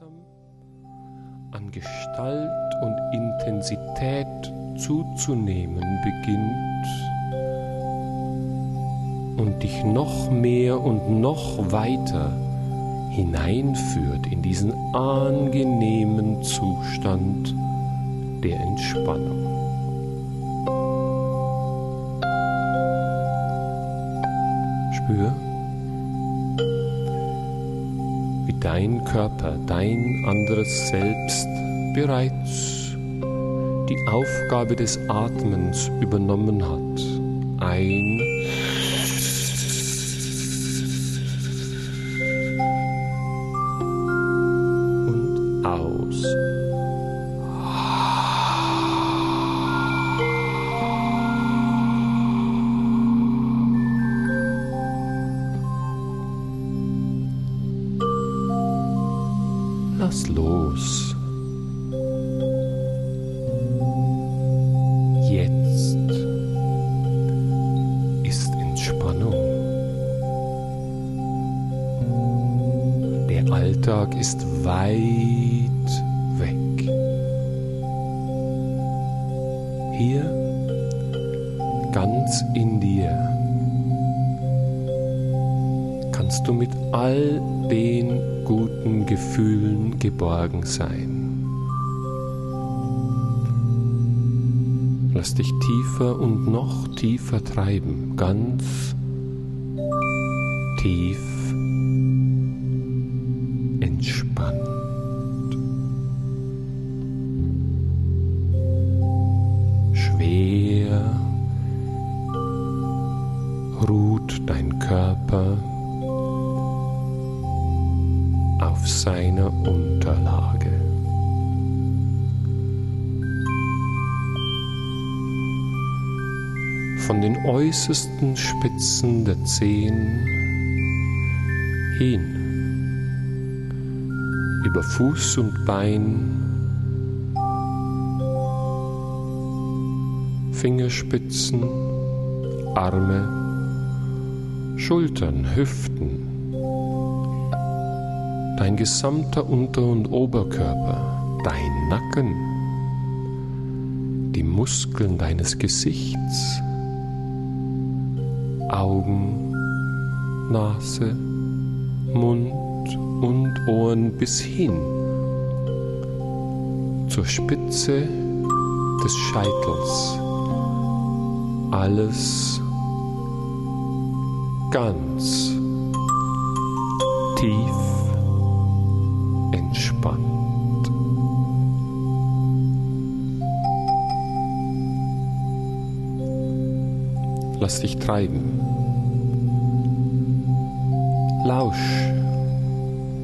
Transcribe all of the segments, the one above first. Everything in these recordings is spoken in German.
langsam an Gestalt und Intensität zuzunehmen beginnt und dich noch mehr und noch weiter hineinführt in diesen angenehmen Zustand der Entspannung. Spür, dein Körper, dein anderes Selbst bereits die Aufgabe des Atmens übernommen hat. Ein Lass los. Jetzt ist Entspannung. Der Alltag ist weit weg. Hier ganz in dir kannst du mit all den guten Gefühlen geborgen sein. Lass dich tiefer und noch tiefer treiben, ganz tief entspannt. Schwer ruht dein Körper auf seiner Unterlage. Von den äußersten Spitzen der Zehen hin über Fuß und Bein, Fingerspitzen, Arme, Schultern, Hüften, dein gesamter Unter- und Oberkörper, dein Nacken, die Muskeln deines Gesichts, Augen, Nase, Mund und Ohren bis hin zur Spitze des Scheitels. Alles ganz tief Lass dich treiben. Lausch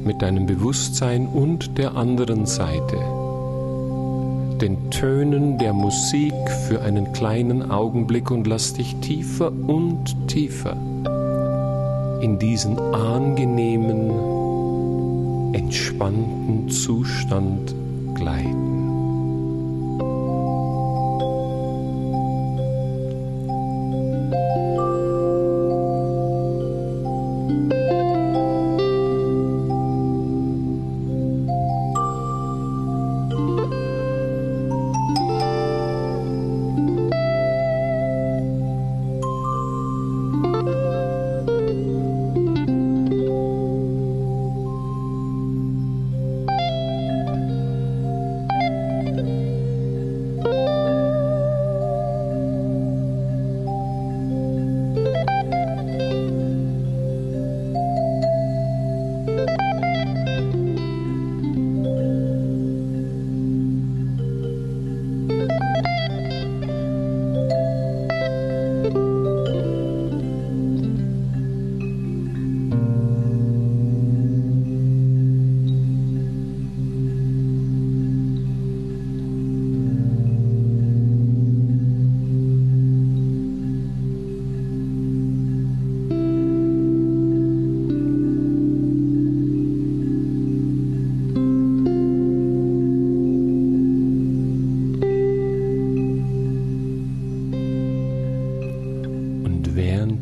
mit deinem Bewusstsein und der anderen Seite den Tönen der Musik für einen kleinen Augenblick und lass dich tiefer und tiefer in diesen angenehmen, entspannten Zustand gleiten.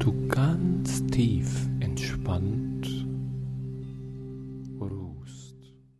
du ganz tief entspannt